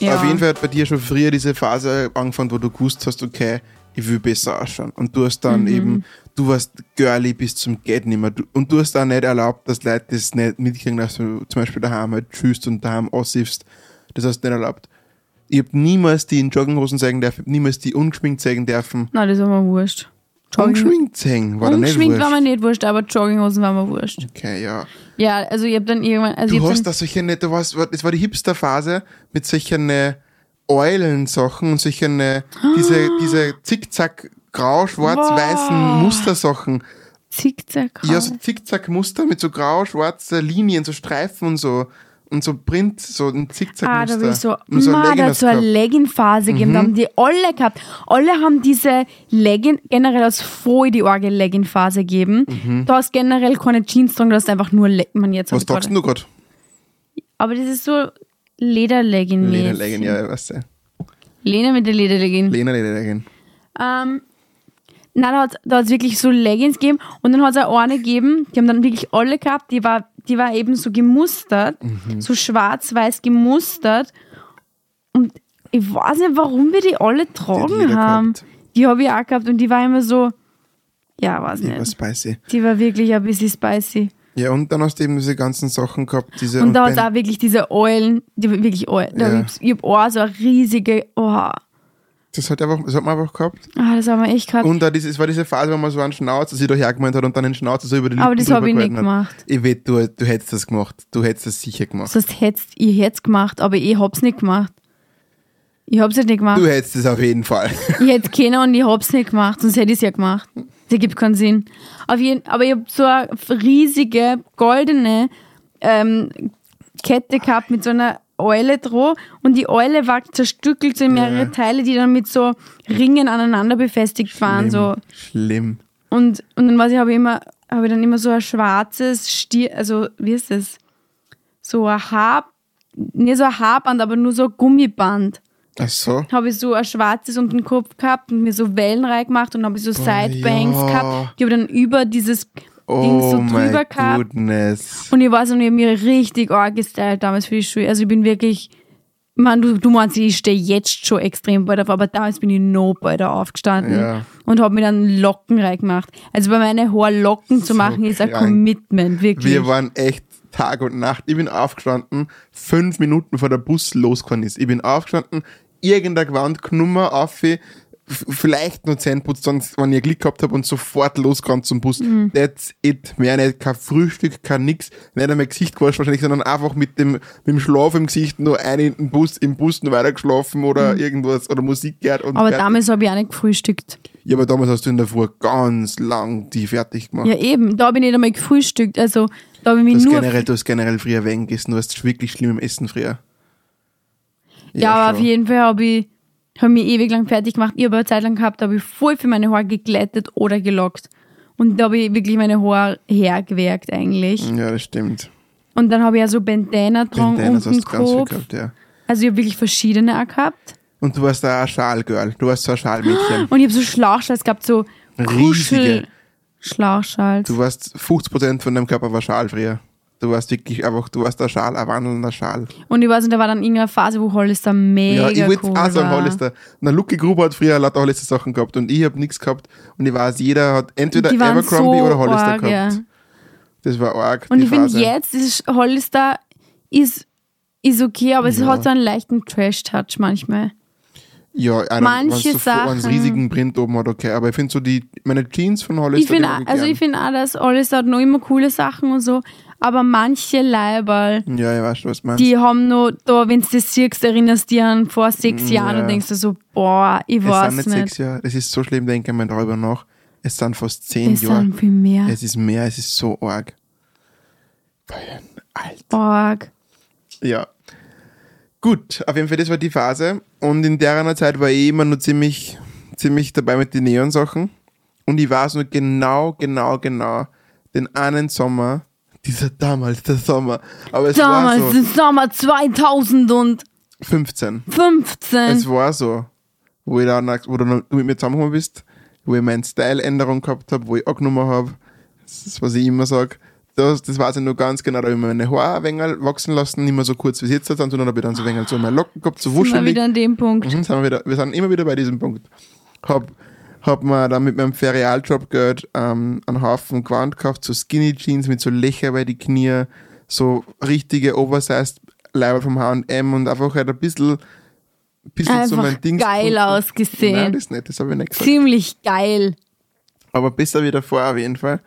Ja. Auf jeden Fall hat bei dir schon früher diese Phase angefangen, wo du gewusst hast, okay, ich will besser ausschauen. Und du hast Mhm. dann eben, du warst girly bis zum Geht nimmer. Und du hast auch nicht erlaubt, dass Leute das nicht mitkriegen, dass du zum Beispiel daheim halt tschüsst und daheim aussiehst. Das hast du nicht erlaubt. Ich habe niemals die in Jogginghosen zeigen dürfen, hab niemals die ungeschminkt zeigen dürfen. Nein, das war mir wurscht. Jogging- Ungeschminkt zeigen, war da nicht Ungeschminkt war wurscht. mir nicht wurscht, aber Jogginghosen war mir wurscht. Okay, ja. Ja, also ich hab dann irgendwann. Also Du hast da solche, du warst, das war die Hipster-Phase mit solchen äh, Eulensachen und solchen, äh, diese, diese zickzack grau-schwarz-weißen Wow. Mustersachen. Zickzack. Ja, so Zickzack-Muster mit so grau-schwarzen Linien, so Streifen und so. Und so Print, so ein Ah, Zickzack-Muster. da will ich so, Und so Ma, da hat so eine. Legging-Phase gegeben, Mhm. da haben die alle gehabt. Alle haben diese Legging, generell aus voll die Orgel Legging-Phase gegeben. Du hast generell keine Jeans dran, du hast einfach nur Le man jetzt Mhm. Was sagst du gerade? Aber das ist so Lederlegging. Lederlegging, ja, weißt du. Lena mit der Lederlegging. Lena Lederlegging. Ähm, nein, da hat hat's wirklich so Leggings gegeben und dann hat es auch eine gegeben, die haben dann wirklich alle gehabt, die war, die war eben so gemustert, Mhm. so schwarz-weiß gemustert und ich weiß nicht, warum wir die alle Die tragen jeder haben. gehabt. Die habe ich auch gehabt und die war immer so, ja, weiß Die war nicht. spicy. Die war wirklich ein bisschen spicy. Ja, und dann hast du eben diese ganzen Sachen gehabt, diese Und da hat es auch wirklich diese Eulen, die war wirklich Eulen. Da Ja. hab Ich, ich habe auch so eine riesige, oh, das hat, einfach, das hat man einfach gehabt. ah, das haben wir echt gehabt. Und da diese, es war diese Phase, wo man so einen Schnauzer sich da hergemeint hat und dann den Schnauzer so über die Lippen Aber das habe ich nicht hat. gemacht. Ich wette, du, du hättest das gemacht. Du hättest das sicher gemacht. Sonst hättest ich hätte gemacht, aber ich hab's nicht gemacht. Ich hab's halt nicht gemacht. Du hättest es auf jeden Fall. Ich hätte keiner und ich hab's nicht gemacht, sonst hätte ich's ja gemacht. Das gibt keinen Sinn. Auf jeden, aber ich hab so eine riesige goldene ähm, Kette gehabt mit so einer Eule dran und die Eule war zerstückelt so in mehrere Ja. Teile, die dann mit so Ringen aneinander befestigt waren. So. Schlimm. Und, und dann weiß ich, habe ich immer, habe ich dann immer so ein schwarzes Stier, also wie ist das? So ein Haar, nicht so ein Haarband, aber nur so ein Gummiband. Ach so. Habe ich so ein schwarzes um den Kopf gehabt und mir so Wellen reingemacht und habe ich so Sidebangs ja. gehabt. Ich habe dann über dieses Oh so drüber my gehabt. goodness. Und ich weiß noch, ich habe mir richtig arg gestylt damals für die Schule. Also ich bin wirklich, man, du, du meinst, ich stehe jetzt schon extrem bald auf, aber damals bin ich noch bald aufgestanden Ja. und habe mir dann Locken reingemacht. Also bei meinen Haaren Locken zu So machen, ist ein krank. Commitment, wirklich. Wir waren echt Tag und Nacht. Ich bin aufgestanden, fünf Minuten vor der Bus losgefahren ist. Ich bin aufgestanden, irgendeine Gewand genommen, auf, vielleicht nur Zähne putzt, sonst, wenn ich Glück gehabt habe und sofort losgerannt zum Bus. Mhm. That's it. Mehr nicht, kein Frühstück, kein nix, nicht einmal Gesicht gewaschen wahrscheinlich, sondern einfach mit dem, mit dem Schlaf im Gesicht nur einen in den Bus, im Bus noch weiter geschlafen oder irgendwas, oder Musik gehört. Und Mhm. aber fertig. damals habe ich auch nicht gefrühstückt. ja, aber damals hast du in der Früh ganz lang die fertig gemacht. Ja, eben. Da habe ich nicht einmal gefrühstückt. Also da habe ich mich hast, nur. generell, du hast generell früher wenig gegessen, du hast wirklich schlimm im Essen früher. Ja, aber auf jeden Fall habe ich hab mich ewig lang fertig gemacht. Ich habe eine Zeit lang gehabt, da habe ich voll für meine Haare geglättet oder gelockt. Und da habe ich wirklich meine Haare hergewerkt eigentlich. Ja, das stimmt. Und dann habe ich ja so Bandana dran Bandanas unten hast du ganz viel gehabt, ja. Also ich habe wirklich verschiedene auch gehabt. Und du warst da ein Schalgirl. Du warst so ein Schalmädchen. Und ich habe so Schlauchschals gehabt, so Riesige. Kuschel Schlauchschals. Du warst 50% von deinem Körper war Schal früher. Du warst wirklich einfach, du warst ein Schal, ein wandelnder Schal. Und ich weiß nicht, da war dann irgendeine Phase, wo Hollister mega Ja, ich cool auch sagen, war. Hollister. Na, Lucky Gruber hat früher lauter Hollister Sachen gehabt und ich habe nichts gehabt. Und ich weiß, jeder hat entweder Abercrombie so oder Hollister arg, gehabt. ja. Das war arg. Und ich finde jetzt, dieses Hollister ist, ist okay, aber es Ja. hat so einen leichten Trash-Touch manchmal. Ja, einer, Manche wenn's so einen Sachen- riesigen Print oben hat, okay. Aber ich finde so die, meine Jeans von Hollister. Ich finde, also ich finde auch, dass Hollister hat noch immer coole Sachen und so, aber manche Leiberl, Ja, ich weiß was meinst. die haben noch, da, wenn du das siehst, erinnerst du dich an vor sechs Jahren Ja. und denkst du so, boah, ich es weiß sind nicht, nicht. sechs Jahre. Es ist so schlimm, denke ich mal darüber nach. Es sind fast zehn Es Jahre. sind viel mehr. Es ist mehr, es ist so arg. Alt. Arg. Ja. Gut, auf jeden Fall, das war die Phase. Und in der Zeit war ich immer nur ziemlich, ziemlich dabei mit den Neon-Sachen. Und ich weiß nur genau, genau, genau, den einen Sommer, dieser damals, der Sommer, aber es Damals, war so im Sommer 2015. 15. Es war so, wo, ich dann, wo du mit mir zusammengekommen bist, wo ich meine Style-Änderung gehabt habe, wo ich angenommen habe, das ist, was ich immer sage, das, das weiß ich nur ganz genau, da habe ich meine Haare ein wachsen lassen, nicht mehr so kurz wie es jetzt sondern habe ich dann so ein wenig so meine Locken gehabt, so Sind wir wuschelig. wieder an dem Punkt. Mhm, sind wir, wieder, wir sind immer wieder bei diesem Punkt. Hab, hab mir dann mit meinem Ferialjob-Geld ähm, einen Haufen Gewand gekauft, so Skinny Jeans mit so Löcher bei die Knie, so richtige Oversized Leiber vom H&M und einfach halt ein bisschen, bisschen so mein Ding. geil Nein, ausgesehen. das nicht, das habe ich nicht gesagt. Ziemlich geil. Aber besser wie davor auf jeden Fall.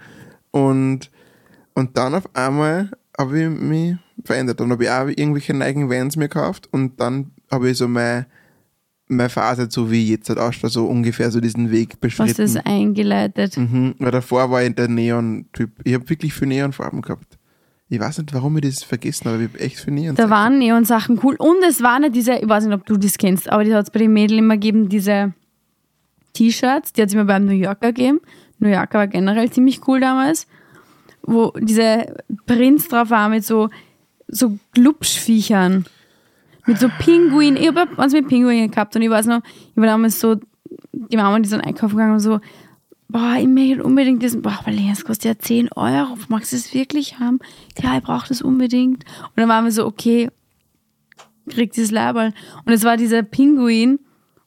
Und, und dann auf einmal habe ich mich verändert. Dann habe ich auch irgendwelche neigen Vans mir gekauft und dann habe ich so meine, meine Phase, so wie jetzt halt ausschaut, so ungefähr so diesen Weg Was das beschritten. eingeleitet. Mhm. Weil davor war ich der Neon-Typ. Ich habe wirklich viel Neonfarben gehabt. Ich weiß nicht, warum ich das vergessen habe, aber ich habe echt viel Neon. Da waren Neon-Sachen cool. Und es waren ja diese, ich weiß nicht, ob du das kennst, aber die hat es bei den Mädels immer gegeben, diese T-Shirts, die hat es immer beim New Yorker gegeben. New Yorker war generell ziemlich cool damals, wo diese Prinz drauf war mit so, so Glubschviechern. Mit so Pinguinen. Ich habe was mit Pinguinen gehabt und ich weiß noch, ich war damals so, die Mama, die sind einkaufen gegangen und so, boah, ich möchte unbedingt diesen, boah, Lea, das kostet ja 10 Euro, magst du das wirklich haben? Ja, ich brauche das unbedingt. Und dann waren wir so, okay, kriegt dieses Laberl. Und es war dieser Pinguin,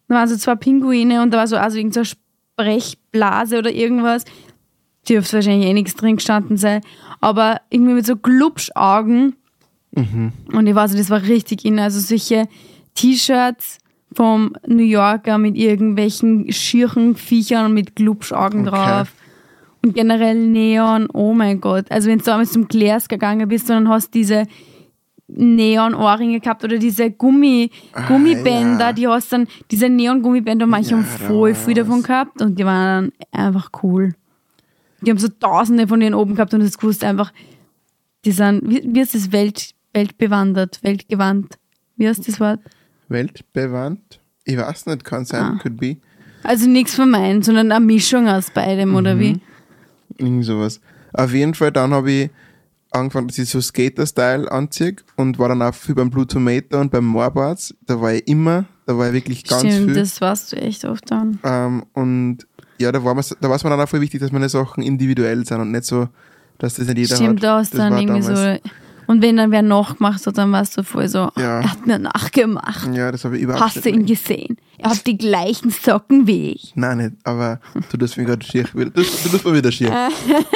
da waren so zwei Pinguine und da war so also irgendeine Sprechblase oder irgendwas. Dürfte wahrscheinlich eh nichts drin gestanden sein. Aber irgendwie mit so Glubschaugen. Und ich weiß nicht, das war richtig in. Also solche T-Shirts vom New Yorker mit irgendwelchen schieren Viechern und mit Glubschaugen Okay. drauf. Und generell Neon, oh mein Gott. Also wenn du damals zum Glärs gegangen bist und dann hast diese Neon-Ohrringe gehabt oder diese Gummi, Gummibänder, ja. die hast dann, diese Neon-Gummibänder, manche Ja, haben voll viel davon gehabt und die waren dann einfach cool. Die haben so tausende von denen oben gehabt und das gewusst einfach, die sind, wie, wie ist das, Welt, weltbewandert, weltgewandt. Wie heißt das Wort? Weltbewandt? Ich weiß nicht, kann sein, Ah. could be. Also nichts von meinen, sondern eine Mischung aus beidem, oder wie? Irgend sowas. Auf jeden Fall, dann habe ich angefangen, dass ich so Skater-Style anziehe und war dann auch viel beim Blue Tomato und beim Moorbarts. Da war ich immer, da war ich wirklich ganz Stimmt, viel. das warst du echt oft dann. Ähm, und ja, da war da war es mir dann auch voll wichtig, dass meine Sachen individuell sind und nicht so, dass das nicht jeder Stimmt, hat. da hast du Das dann irgendwie damals- so. Und wenn dann wer nachgemacht hat, dann warst du voll so, Ja. er hat mir nachgemacht. Ja, das habe ich überhaupt Hast du nicht. ihn gesehen? Er hat die gleichen Socken wie ich. Nein, nicht, aber du tust mir gerade schier. wieder- Du, du tust mir wieder schier.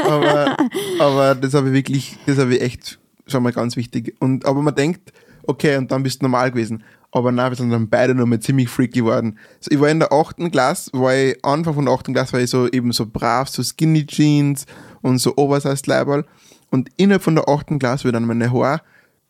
aber, aber das habe ich wirklich, das habe ich echt schon mal ganz wichtig. Und, aber man denkt, okay, und dann bist du normal gewesen. Aber nein, wir sind dann beide noch mal ziemlich freaky geworden. So, ich war in der achten Klasse, war ich, Anfang von der achten Klasse war ich so eben so brav, so Skinny Jeans und so Oversized Leiberl. Und innerhalb von der achten Klasse dann meine Haare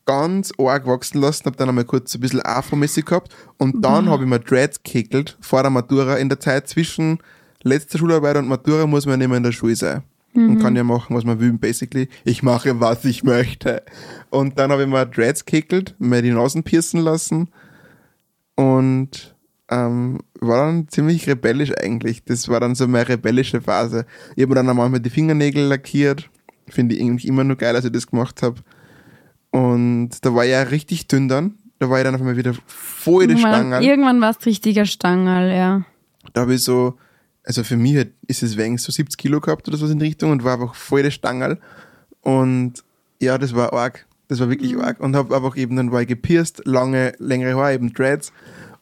ganz arg wachsen lassen, habe dann einmal kurz ein bisschen Afro-mäßig gehabt und dann habe ich mir Dreads gekickelt vor der Matura. In der Zeit zwischen letzter Schularbeit und Matura muss man mehr in der Schule sein. Und kann ja machen, was man will, basically. Ich mache, was ich möchte. Und dann habe ich mir Dreads gekickelt, mir die Nasen piercen lassen und ähm, war dann ziemlich rebellisch eigentlich. Das war dann so meine rebellische Phase. Ich habe mir dann auch manchmal die Fingernägel lackiert. Finde ich eigentlich immer nur geil, als ich das gemacht habe. Und da war ich ja richtig dünn dann. Da war ich dann auf einmal wieder voll die Irgendwann, Stange. irgendwann warst du richtiger Stangerl, ja. Da habe ich so, also für mich ist es wegen so 70 Kilo gehabt oder so in die Richtung und war einfach voll der Stangerl. Und ja, das war arg. Das war wirklich Mhm. arg. Und habe einfach eben, dann war ich gepierst, lange, längere Haare, eben Dreads.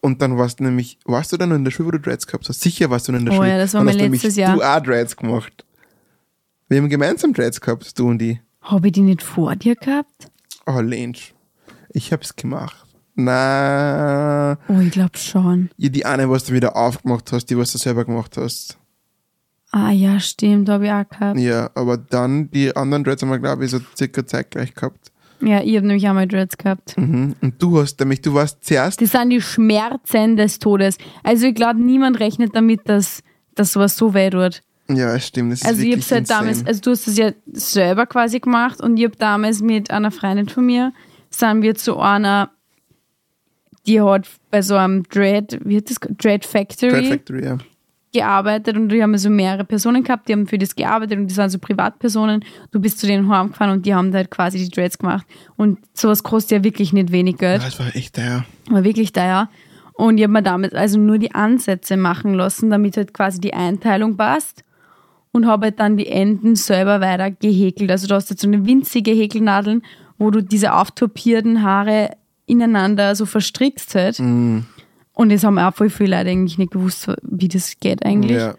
Und dann warst du nämlich, warst du dann in der Schule, wo du Dreads gehabt hast? Sicher warst du in der Oh Schule. ja, das war mein letztes Jahr. Du auch Dreads gemacht. Wir haben gemeinsam Dreads gehabt, du und ich. Habe ich die nicht vor dir gehabt? Oh, Lensch. Ich hab's gemacht. Na, Oh, ich glaube schon. ja, die eine, was du wieder aufgemacht hast, die, was du selber gemacht hast. Ah ja, stimmt, habe ich auch gehabt. Ja, aber dann die anderen Dreads haben wir, glaube ich, so circa zeitgleich gehabt. Ja, ich habe nämlich auch mal Dreads gehabt. Mhm. Und du hast nämlich, du warst zuerst, Das sind die Schmerzen des Todes. Also ich glaube, niemand rechnet damit, dass, dass sowas so weh tut. Ja, stimmt, das ist Also ich wirklich habe halt insane. damals, also du hast es ja selber quasi gemacht und ich habe damals mit einer Freundin von mir, sind wir zu einer, die hat bei so einem Dread, wie hat das, Dread Factory, Dread Factory, ja. gearbeitet und die haben so mehrere Personen gehabt, die haben für das gearbeitet und die waren so Privatpersonen. Du bist zu denen heimgefahren und die haben halt quasi die Dreads gemacht. Und sowas kostet ja wirklich nicht wenig Geld. Das war echt teuer. War wirklich teuer. Und ich habe mir damit also nur die Ansätze machen lassen, damit halt quasi die Einteilung passt. Und habe halt dann die Enden selber weiter gehäkelt. Also du hast jetzt so eine winzige Häkelnadeln, wo du diese auftopierten Haare ineinander so verstrickst halt. Mhm. Und das haben auch voll viele Leute eigentlich nicht gewusst, wie das geht eigentlich. Ja.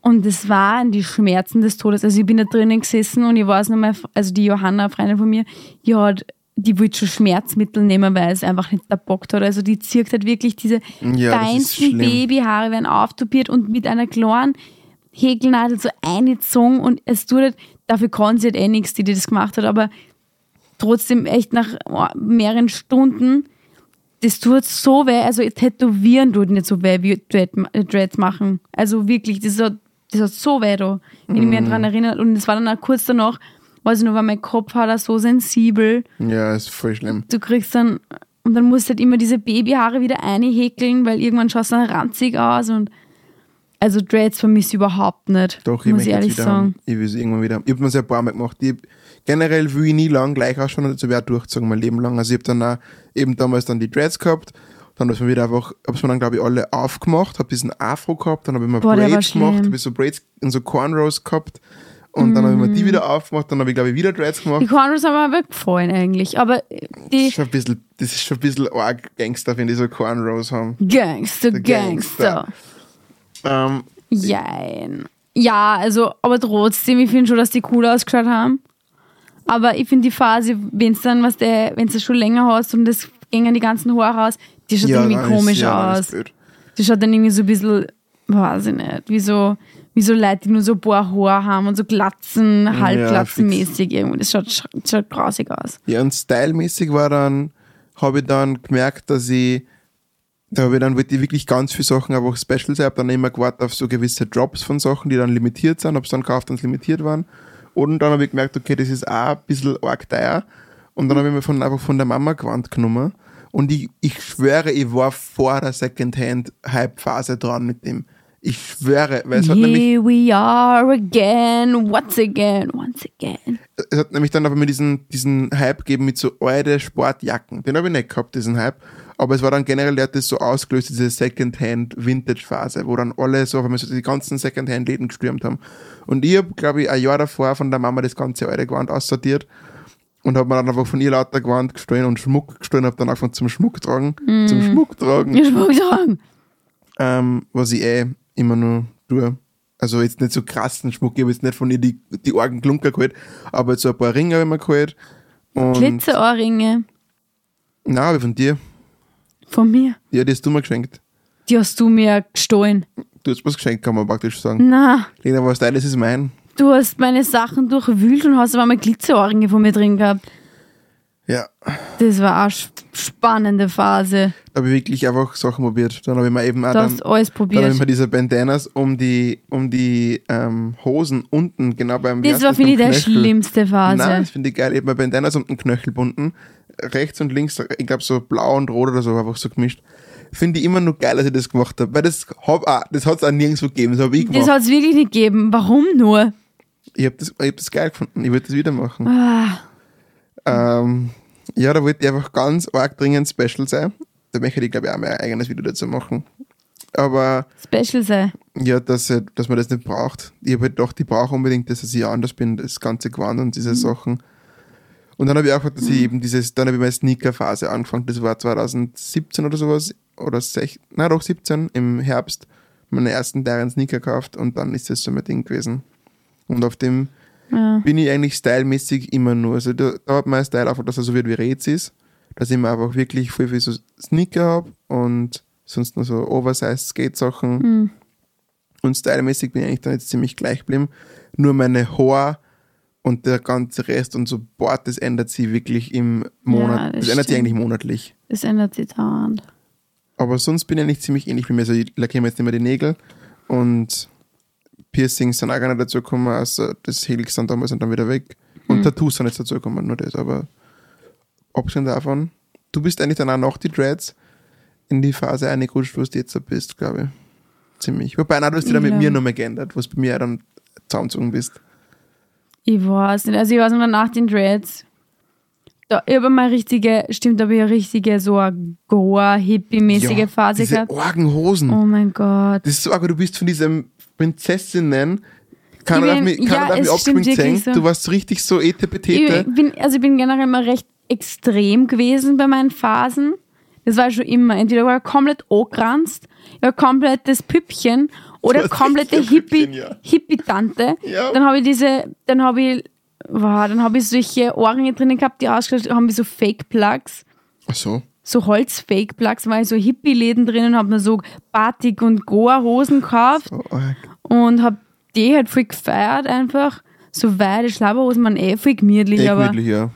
Und es waren die Schmerzen des Todes. Also ich bin da drinnen gesessen und ich weiß noch mal, also die Johanna, eine Freundin von mir, die hat, die wollte schon Schmerzmittel nehmen, weil es einfach nicht erbockt hat. Also die zirkt halt wirklich diese Ja, das feinsten. Babyhaare werden auftopiert und mit einer kleinen Häkelnadel so eingezogen und es tut halt, dafür kann sie halt eh nichts, die, die das gemacht hat, aber trotzdem echt nach oh, mehreren Stunden, das tut so weh, also tätowieren tut nicht so weh wie Dread- äh, Dreads machen. Also wirklich, das hat, das hat so weh da, wenn ich mich daran erinnere. Und es war dann auch kurz danach, weiß ich noch, war mein Kopf hat auch so sensibel. Ja, ist voll schlimm. Du kriegst dann, und dann musst du halt immer diese Babyhaare wieder einhäkeln, weil irgendwann schaust du dann ranzig aus und also Dreads vermisse ich überhaupt nicht, Doch, ich muss ich ehrlich sagen. haben. Ich will es irgendwann wieder haben. Ich habe mir ein paar Mal gemacht. Ich, generell will ich nie lang gleich ausschauen und dazu wäre durchgezogen mein Leben lang. Also ich habe dann auch eben damals dann die Dreads gehabt. Dann habe ich wieder einfach, habe es mir dann glaube ich alle aufgemacht, habe diesen Afro gehabt, dann habe ich mir Boah, Braids gemacht, habe ich so Braids und so Cornrows gehabt. Und dann habe ich mir Mm. die wieder aufgemacht, dann habe ich glaube ich wieder Dreads gemacht. Die Cornrows haben mir wirklich gefallen eigentlich, aber Das die ist schon ein bisschen, das ist schon ein bisschen arg Gangster, wenn die so Cornrows haben. Gangster, Gangster. Gangster. Ähm, Jein. Ja, also, aber trotzdem, ich finde schon, dass die cool ausgeschaut haben. Aber ich finde die Phase, wenn es dann, was der, wenn du schon länger hast und das gingen die ganzen Haare raus, die schaut irgendwie dann ist- komisch ja, aus. Die schaut dann irgendwie so ein bisschen, weiß ich nicht, wie so, wie so Leute, die nur so ein paar Haare haben und so Glatzen, halbglatzenmäßig irgendwie. Das schaut, schaut grausig aus. Ja, und stylmäßig war dann, habe ich dann gemerkt, dass ich, da habe ich dann wollte ich wirklich ganz viele Sachen einfach Specials, ich habe dann immer gewartet auf so gewisse Drops von Sachen, die dann limitiert sind, habe es dann wenn sie limitiert waren. Und dann habe ich gemerkt, okay, das ist auch ein bisschen arg teuer. Und dann habe ich mir von, einfach von der Mama Gewand genommen. Und ich, ich schwöre, ich war vor der Secondhand-Hype-Phase dran mit dem. Ich schwöre, weil es hat nämlich Here we are again, once again, once again. es hat nämlich dann aber mir diesen, diesen Hype gegeben mit so alte Sportjacken. Den habe ich nicht gehabt, diesen Hype. Aber es war dann generell, der hat das so ausgelöst, diese Secondhand-Vintage-Phase, wo dann alle so auf einmal so die ganzen Secondhand-Läden gestürmt haben. Und ich habe, glaube ich, ein Jahr davor von der Mama das ganze alte Gewand aussortiert und habe mir dann einfach von ihr lauter Gewand gestohlen und Schmuck gestohlen, habe dann angefangen zum Schmuck tragen. Zum Schmuck tragen Ich muss sagen. ähm, was ich eh immer nur tue. Also jetzt nicht so krassen Schmuck, ich habe jetzt nicht von ihr die, die Orgen Klunker geholt, aber jetzt so ein paar Ringe habe ich mir geholt. Glitzerohrringe Nein, ich von dir. von mir. Ja, die hast du mir geschenkt. Die hast du mir gestohlen. Du hast was geschenkt, kann man praktisch sagen. Na, Lena, was deines ist mein. du hast meine Sachen durchwühlt und hast aber mal Glitzerohrringe von mir drin gehabt. Ja, Das war eine sp- spannende Phase. da habe ich wirklich einfach Sachen probiert. Dann habe ich mir eben auch Du dann, hast alles dann habe ich probiert. mir diese Bandanas um die, um die ähm, Hosen unten, genau beim Das war, finde ich, der schlimmste Phase. Nein, das finde ich geil. Ich habe mir Bandanas um den Knöchel bunden. Rechts und links, ich glaube so blau und rot oder so, einfach so gemischt. Finde ich immer nur geil, dass ich das gemacht habe. Weil das, hab, auch, das hat es auch nirgendwo gegeben. Das habe ich Das gemacht. hat es wirklich nicht gegeben. Warum nur? Ich habe das, ich hab das geil gefunden. Ich würde das wieder machen. Ah, Ähm, ja, da wollte ich einfach ganz arg dringend Special sein. Da möchte ich, glaube ich, auch mal ein eigenes Video dazu machen. Aber Special sei. ja, dass, äh, dass man das nicht braucht. Ich habe halt gedacht, ich brauche unbedingt, dass ich anders bin, das ganze Gewand und diese Sachen. Und dann habe ich auch gedacht, dass ich eben dieses, dann habe ich meine Sneaker-Phase angefangen. Das war 2017 oder sowas, oder 16, nein doch 17 im Herbst, meine ersten teuren Sneaker gekauft und dann ist das so mein Ding gewesen. Und auf dem Ja. bin ich eigentlich stylmäßig immer nur. Also da, da hat mein Style einfach, dass er so wird wie Rez ist. Dass ich mir einfach wirklich viel, viel so Sneaker habe und sonst nur so Oversized Skate-Sachen. Hm. Und stylmäßig bin ich eigentlich dann jetzt ziemlich gleich geblieben. Nur meine Haare und der ganze Rest und so Bord, das ändert sich wirklich im Monat. das das ändert sich eigentlich monatlich. Das ändert sich dauernd. Aber sonst bin ich eigentlich ziemlich ähnlich wie mir. Also ich lackiere mir jetzt immer die Nägel und Piercings sind auch gar nicht dazu gekommen, also das Helix dann damals und dann wieder weg. Und Mhm. Tattoos sind jetzt dazu gekommen, nur das. Aber abgesehen davon, du bist eigentlich dann auch nach die Dreads in die Phase eingerutscht, wo du jetzt bist, glaube ich. Ziemlich. Wobei, nein, du hast dich dann mit Ja. mir nochmal geändert, was bei mir auch dann zusammengezogen bist. Ich weiß nicht. Also ich weiß noch nach den Dreads. Da, ich habe mal richtige, stimmt, da habe ich eine richtige, so eine Goa-Hippie-mäßige Phase diese gehabt. Orgenhosen. Oh mein Gott. Das ist so arg, du bist von diesen Prinzessinnen darf bin- mich, keiner ja, mich abgeschminkt so. Du warst richtig so etepetete. Ich bin, also ich bin generell immer recht extrem gewesen bei meinen Phasen. Das war schon immer. Entweder war ich komplett angranzt, ich war komplettes Püppchen oder komplette ein Püppchen, Hippie, ja. Hippie-Tante. Ja. Dann habe ich diese, dann habe ich, wow, dann habe ich solche Ohrringe drinnen gehabt, die ausgeschaut haben wie so Fake-Plugs. Ach so. So Holz-Fake-Plugs, ich so Hippie-Läden drinnen, habe mir so Batik- und Goa-Hosen gekauft arg. und habe die halt voll gefeiert einfach. So weite Schlabberhosen waren eh voll gemütlich, Eh aber ja.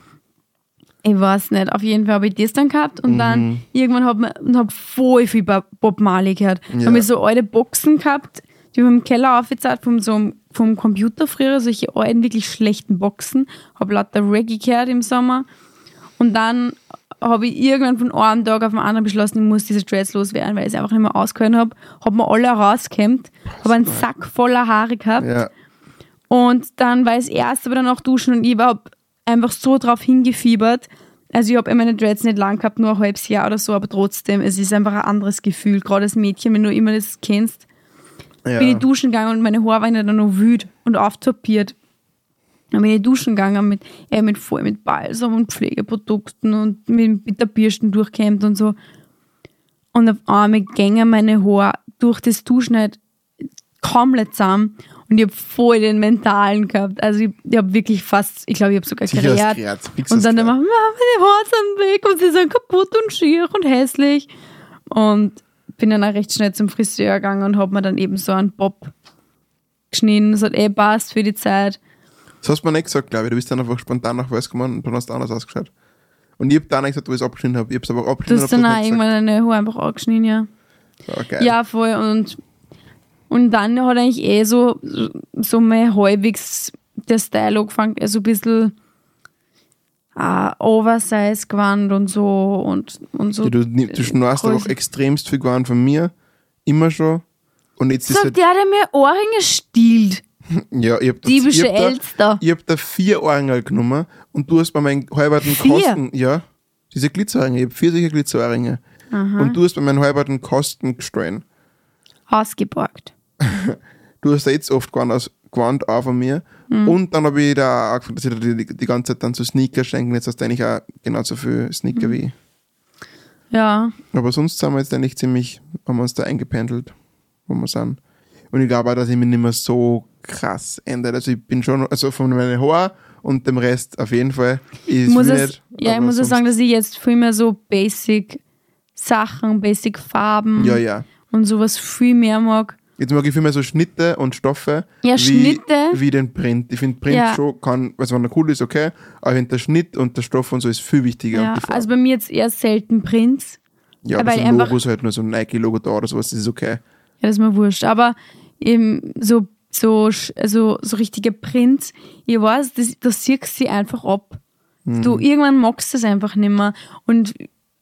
ich weiß nicht. Auf jeden Fall habe ich das dann gehabt und dann irgendwann habe ich hab voll viel Bob Marley gehört. Ja. Habe ich so alte Boxen gehabt, die ich im Keller aufgezahlt vom, so, vom Computer früher, solche alten, wirklich schlechten Boxen. Habe lauter Reggae gehört im Sommer. Und dann habe ich irgendwann von einem Tag auf den anderen beschlossen, ich muss diese Dreads loswerden, weil ich es einfach nicht mehr ausgehalten habe. Habe mir alle rausgekämmt, habe einen Sack voller Haare gehabt. Ja. Und dann war ich das erste aber dann auch duschen und ich war einfach so drauf hingefiebert. Also ich habe eh meine Dreads nicht lang gehabt, nur ein halbes Jahr oder so, aber trotzdem, es ist einfach ein anderes Gefühl. Gerade als Mädchen, wenn du immer das kennst, ja. bin ich duschen gegangen und meine Haare waren ja dann noch wüt und auftopiert. Dann bin ich duschen gegangen mit, äh, mit voll mit Balsam und Pflegeprodukten und mit, Bürsten durchkämmt und so. Und auf einmal gängen meine Haare durch das Duschen halt komplett zusammen und ich habe voll den mentalen gehabt. Also ich, ich habe wirklich fast, ich glaube, ich habe sogar gerät. Fix Und dann immer, Mama, meine Haare sind weg und sie sind kaputt und schier und hässlich. Und bin dann auch recht schnell zum Friseur gegangen und habe mir dann eben so einen Bob geschnitten. Das hat eh passt für die Zeit. Das hast du mir nicht gesagt, glaube ich. Du bist dann einfach spontan nach Weiß gekommen und dann hast du anders ausgeschaut. Und ich habe da nicht gesagt, wo ich es abgeschnitten habe. Ich habe es aber Du abgeschnitten hast und dann auch irgendwann deine Haare einfach angeschnitten, ja. gesagt. Ja, voll. Und, und dann hat eigentlich eh so, so mal halbwegs der Style angefangen, also ein bisschen äh, Oversize gewandt und so und, und so. Ja, du, du schnorst Größe. einfach extremst viel geworden von mir. Immer schon. Und jetzt ist Sagt halt, der, der mir Ohrringe stiehlt. Ja, ich hab da, Diebische ich hab da, Elster. ich hab da vier Ohrringe genommen und du hast bei meinen halberten Vier? Kosten, ja, diese Glitzerohrringe, ich hab vier solche Glitzerohrringe. Und du hast bei meinen halberten Kosten gestohlen. Ausgeborgt. Du hast da jetzt oft gewandt, auch von mir. Mhm. Und dann habe ich da auch angefangen, dass ich dir die, die ganze Zeit dann so Sneaker schenken. Jetzt hast du eigentlich auch genauso viel Sneaker Mhm. wie ich. Ja. Aber sonst sind wir jetzt eigentlich ziemlich, haben wir uns da eingependelt, wo wir sind. Und ich glaube auch, dass ich mich nicht mehr so krass ändert. Also ich bin schon, also von meinen Haaren und dem Rest auf jeden Fall. Ist muss, es, nicht, ja, ich muss auch sagen, dass ich jetzt viel mehr so Basic Sachen, Basic Farben Ja, ja. und sowas viel mehr mag. Jetzt mag ich viel mehr so Schnitte und Stoffe. Ja, wie, Schnitte. Wie den Print. Ich finde Print Ja. schon kann, also wenn er cool ist, okay. Aber ich finde der Schnitt und der Stoff und so ist viel wichtiger. Ja, also bei mir jetzt eher selten Prints. ja, aber weil so Logos halt nur so ein Nike-Logo da oder sowas, das ist okay. Ja, das ist mir wurscht. Aber eben so, so, also, so richtige Prints, ich weiß, das, das siehst du einfach ab. Mhm. Du irgendwann magst es einfach nicht mehr. Und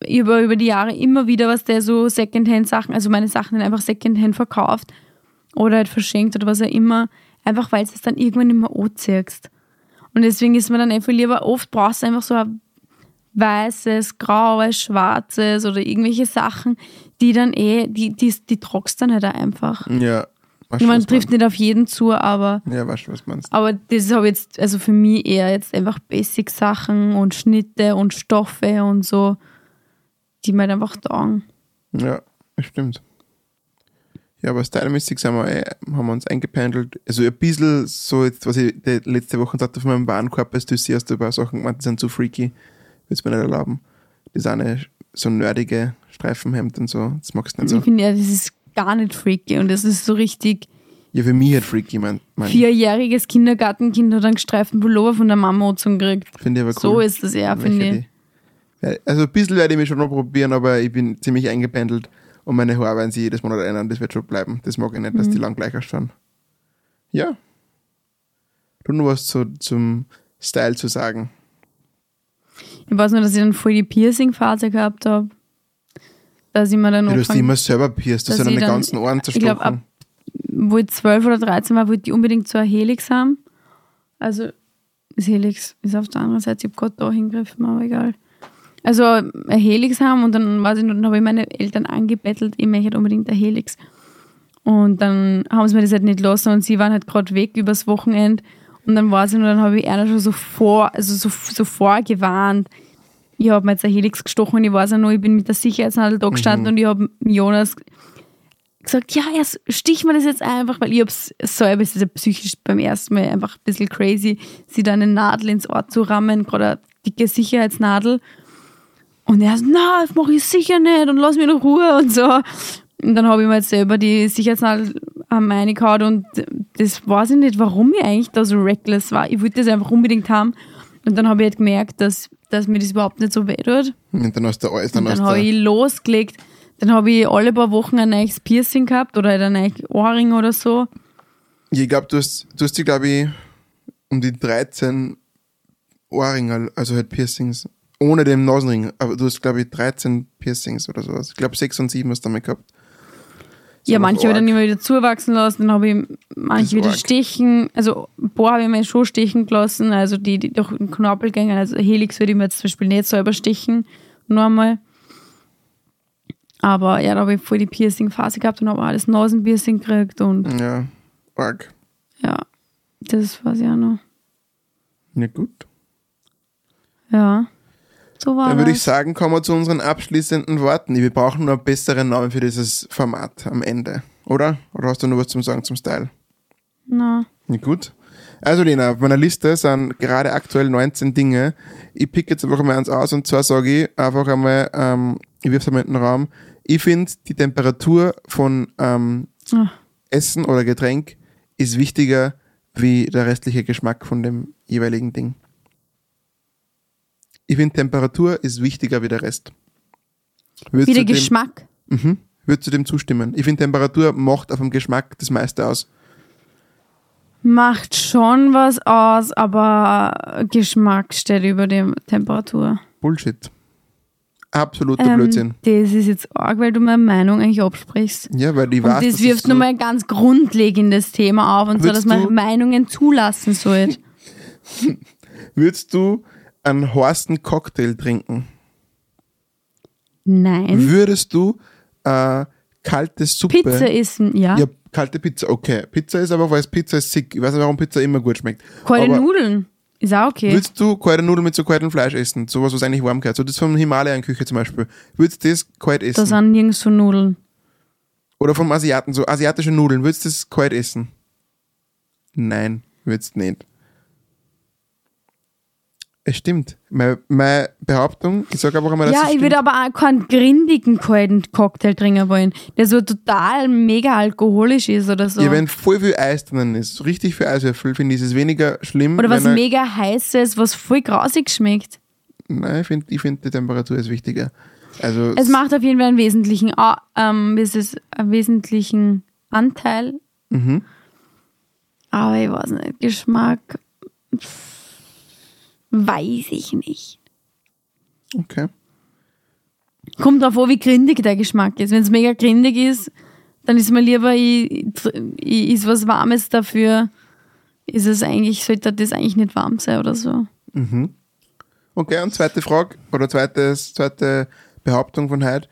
über, über die Jahre immer wieder, was der so Secondhand-Sachen, also meine Sachen dann einfach Secondhand verkauft oder halt verschenkt oder was auch immer, einfach weil du es dann irgendwann nicht mehr anziehst. Und deswegen ist mir dann einfach lieber, oft brauchst du einfach so ein weißes, graues, schwarzes oder irgendwelche Sachen, die dann eh, die, die, die trockst dann halt einfach. Ja. Weißt Ich was trifft nicht auf jeden zu, aber, man- Ja, weißt du, was du meinst. aber das habe jetzt, also für mich eher jetzt einfach Basic-Sachen und Schnitte und Stoffe und so, die mir halt einfach taugen. Ja, das stimmt. Ja, aber stylmäßig sind wir, eh- haben wir uns eingependelt. Also ein bisschen so, jetzt, was ich letzte Woche sagte von meinem Warenkorb, als du siehst, du ein paar Sachen gemeint, die sind zu freaky. Willst du mir nicht erlauben. Das eine so nerdige Streifenhemd und so. Das magst du nicht Ich so. finde ja, das ist gar nicht freaky und das ist so richtig Ja, für mich halt freaky, mein. mein vierjähriges Kindergartenkind hat einen gestreiften Pullover von der Mama angezogen gekriegt. Finde ich aber cool. So ist das eher, finde ich. Also ein bisschen werde ich mich schon noch probieren, aber ich bin ziemlich eingependelt und meine Haare werden sich jedes Monat ändern, das wird schon bleiben. Das mag ich nicht, dass Mhm. die lang gleich ausschauen. Ja. Du nur was zu, zum Style zu sagen. Ich weiß nur, dass ich dann voll die Piercing-Phase gehabt habe. Dass ich mir dann Ja, du hast die immer selber ja ich deine dann- ganzen Ohren ich zerstochen. glaub, ab- wo ich 12 oder 13 war, wollte ich unbedingt so ein Helix haben. Also, das Helix ist auf der anderen Seite, ich habe gerade da hingegriffen, aber egal. Also, ein Helix haben und dann, weiß ich noch, dann habe ich meine Eltern angebettelt, ich möchte unbedingt ein Helix. Und dann haben sie mir das halt nicht lassen und sie waren halt gerade weg übers Wochenende. Und dann war sie und dann habe ich einer schon so vor, also so, so vorgewarnt. Ich habe mir jetzt ein Helix gestochen und ich weiß auch noch, ich bin mit der Sicherheitsnadel da gestanden und ich habe Jonas gesagt, ja, ja, stich mir das jetzt einfach, weil ich hab's selber, ist das ja psychisch beim ersten Mal einfach ein bisschen crazy, sie da eine Nadel ins Ohr zu rammen, gerade eine dicke Sicherheitsnadel. Und er so, na, das mache ich sicher nicht und lass mich in Ruhe und so. Und dann habe ich mir jetzt selber die Sicherheitsnadel am reingehauen und das weiß ich nicht, warum ich eigentlich da so reckless war. Ich wollte das einfach unbedingt haben. Und dann habe ich halt gemerkt, dass, dass mir das überhaupt nicht so weh tut. Und dann hast du alles, dann, Dann hast habe ich losgelegt. Dann habe ich alle paar Wochen ein neues Piercing gehabt oder halt ein neues Ohrring oder so. Ich glaube, du hast, du hast die, glaube ich, um die 13 Ohrringe, also halt Piercings, ohne den Nasenring, aber du hast, glaube ich, 13 Piercings oder sowas. Ich glaube, 6 und 7 hast du damit gehabt. Ja, manche dann arg. immer wieder zuwachsen lassen, dann habe ich manche wieder arg. stechen, also ein paar habe ich mir schon stechen gelassen, also die, die durch den Knorpel gingen, also Helix würde ich mir jetzt zum Beispiel nicht selber stechen, nur einmal. Aber ja, da habe ich voll die Piercing-Phase gehabt und habe alles Nasenpiercing gekriegt und Ja, arg. ja, das weiß ich auch noch. Ja, gut. Ja, so war Dann würde ich das. sagen, kommen wir zu unseren abschließenden Worten. Wir brauchen nur einen besseren Namen für dieses Format am Ende, oder? Oder hast du nur was zum Sagen zum Style? Na, Ja, gut. Also Lena, auf meiner Liste sind gerade aktuell 19 Dinge. Ich pick jetzt einfach mal eins aus und zwar sage ich einfach einmal, ähm, ich wirf's einmal in den Raum. Ich finde, die Temperatur von ähm, Ah. Essen oder Getränk ist wichtiger wie der restliche Geschmack von dem jeweiligen Ding. Ich finde, Temperatur ist wichtiger wie der Rest. Würdest wie der dem- Geschmack. Mhm. Würdest du dem zustimmen? Ich finde, Temperatur macht auf dem Geschmack das meiste aus. Macht schon was aus, aber Geschmack steht über der Temperatur. Bullshit. Absoluter Ähm, Blödsinn. das ist jetzt arg, weil du meine Meinung eigentlich absprichst. Ja, weil ich Und weiß, das wirft nochmal ein ganz grundlegendes Thema auf, und zwar, dass man Meinungen zulassen sollte. Würdest du einen heißen Cocktail trinken? Nein. Würdest du äh, kalte Suppe? Pizza essen, ja. Ja, kalte Pizza, okay. Pizza ist aber, weil Pizza ist sick. Ich weiß nicht, warum Pizza immer gut schmeckt. Kalte Nudeln. Ist auch okay. Würdest du kalte Nudeln mit so kaltem Fleisch essen? Sowas, was eigentlich warm gehört. So das von Himalayan-Küche zum Beispiel. Würdest du das kalt Da essen? sind nirgends so Nudeln. Oder vom Asiaten, so asiatische Nudeln. Würdest du das kalt essen? Nein, würdest nicht. Es stimmt. Meine, meine Behauptung, ich sage einfach einmal, dass Ja, ich würde aber auch keinen grindigen kalten Cocktail trinken wollen, der so total mega alkoholisch ist oder so. Ja, wenn voll viel Eis drin ist, richtig viel Eiswürfel, finde ich, ist es weniger schlimm. oder was mega heißes, was voll grausig schmeckt. Nein, ich finde, ich find, die Temperatur ist wichtiger. Also, Es macht auf jeden Fall einen wesentlichen, ähm, ist es, einen wesentlichen Anteil. mhm. Aber ich weiß nicht, Geschmack pff, weiß ich nicht. okay. Kommt drauf an, wie grindig der Geschmack ist. Wenn es mega grindig ist, dann ist mir lieber, ich, ich is was Warmes dafür. Ist es eigentlich, sollte das eigentlich nicht warm sein oder so. Mhm. Okay, und zweite Frage, oder zweites, zweite Behauptung von heute.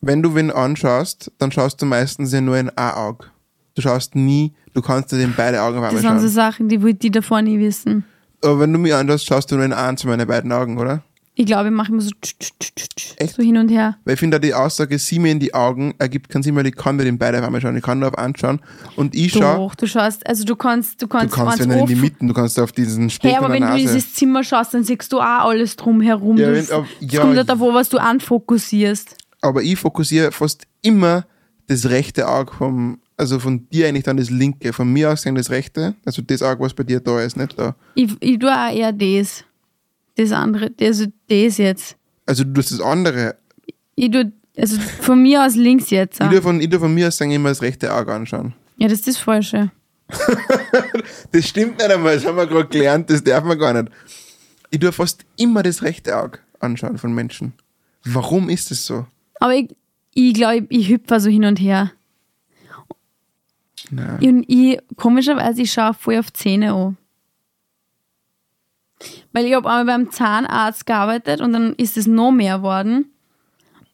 Wenn du wen anschaust, dann schaust du meistens ja nur in ein Auge. Du schaust nie, du kannst dir in beide Augen auf Das einmal sind so schauen. Sachen, die wollte ich davor nie wissen. Aber wenn du mich anschaust, schaust du nur in eins von meinen beiden Augen, oder? Ich glaube, ich mache immer so, tsch, tsch, tsch, Echt? so hin und her. Weil ich finde, die Aussage, sieh mir in die Augen, ergibt keinen Sinn, weil ich kann nicht in beide auf einmal schauen. Ich kann nur auf anschauen. Und ich schaue, Doch, du schaust, also du kannst, du du kannst, kannst, wenn in die Mitten, du kannst auf diesen Steg Hey, aber wenn der du in Nase. dieses Zimmer schaust, dann siehst du auch alles drumherum. Ja, wenn- aber- es ja, kommt halt davon, was du anfokussierst. aber ich fokussiere fast immer das rechte Auge vom, also von dir eigentlich dann das linke. Von mir aus gesehen das rechte, also das Auge, was bei dir da ist, nicht da. Ich, ich tue auch eher das. Das andere, also das jetzt. Also du tust das andere. Ich tue, also von mir aus links jetzt. Ich auch. tue von, ich tue von mir aus sagen immer das rechte Auge anschauen. Ja, das ist das Falsche. Das stimmt nicht einmal, das haben wir gerade gelernt, das darf man gar nicht. Ich tue fast immer das rechte Auge anschauen von Menschen. Warum ist das so? Aber ich, ich glaube, ich, ich hüpfe so hin und her. Nein. Und ich, komischerweise, ich schaue voll auf Zähne an. Weil ich habe einmal beim Zahnarzt gearbeitet und dann ist es noch mehr geworden.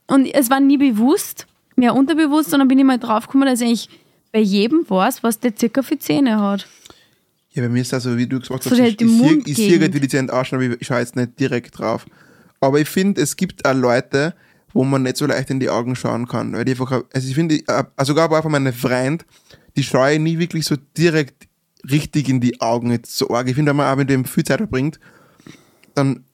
Und es war nie bewusst, mehr unterbewusst, dann bin ich mal draufgekommen, dass ich eigentlich bei jedem weiß, was der circa für Zähne hat. Ja, bei mir ist also, wie du gesagt hast, So ich, die ich, sehe- ich sehe gerade, wie die Zähne ausschauen, aber ich schaue jetzt nicht direkt drauf. Aber ich finde, es gibt auch Leute, wo man nicht so leicht in die Augen schauen kann. Weil die einfach, also ich finde, äh, also sogar ein paar von meinen Freunden, die schaue ich nie wirklich so direkt richtig in die Augen jetzt so arg. Ich finde, wenn man auch mit dem viel Zeit verbringt, dann,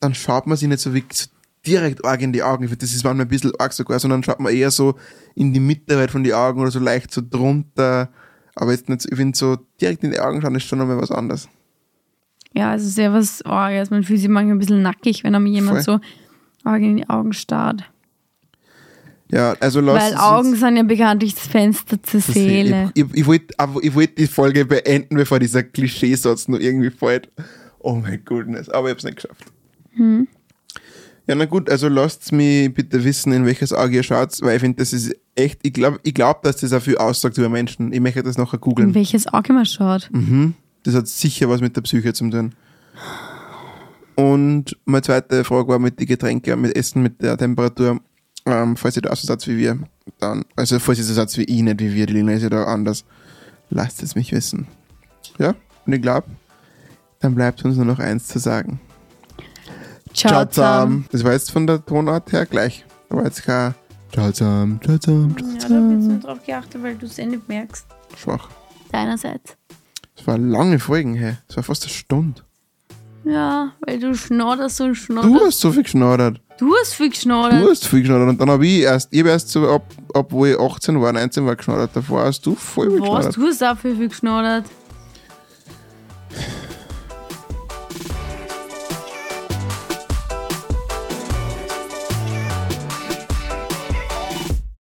dann schaut man sich nicht so wirklich so direkt arg in die Augen. Ich finde, das ist manchmal ein bisschen arg sogar, sondern schaut man eher so in die Mitte halt von den Augen oder so leicht so drunter. Aber jetzt nicht, ich finde so direkt in die Augen schauen ist schon nochmal was anderes. Ja, also sehr was Arges. Man fühlt sich manchmal ein bisschen nackig, wenn einem jemand so arg in die Augen starrt. Ja, also lass Weil Augen sind ja bekanntlich das Fenster zur Seele. Ich, ich, ich wollte wollt die Folge beenden, bevor dieser Klischeesatz noch irgendwie fällt. Oh mein Goodness, aber ich habe es nicht geschafft. Hm. Ja, na gut, also lasst mich bitte wissen, in welches Auge ihr schaut, weil ich finde, das ist echt, ich glaube, ich glaub, dass das auch viel aussagt über Menschen. Ich möchte das nachher In googeln. welches Auge man schaut. Mhm. Das hat sicher was mit der Psyche zu tun. Und meine zweite Frage war mit den Getränken, mit Essen, mit der Temperatur. Ähm, falls ihr da so seid wie wir, dann, also falls ihr so seid wie ich, nicht wie wir, die Lina ist ja da anders, lasst es mich wissen. Ja, und ich glaube, dann bleibt uns nur noch eins zu sagen. Ciao, zusammen. Das war jetzt von der Tonart her gleich. Da war jetzt kein Ciao zusammen, ciao zusammen, ciao Ja, da habe ich jetzt nicht drauf geachtet, weil du es eh nicht merkst. schwach. Deinerseits. Das war lange Folgen, hey. Das war fast eine Stunde. Ja, weil du schnodderst und Du schnodderst. hast so viel geschnaudert. Du hast viel geschnallert. Du hast viel geschnallert. Und dann habe ich erst, ich habe erst so, ab, obwohl ich 18 war, 19 war geschnallert. Davor hast du voll viel geschnallert. Du hast auch viel, viel geschnorrt.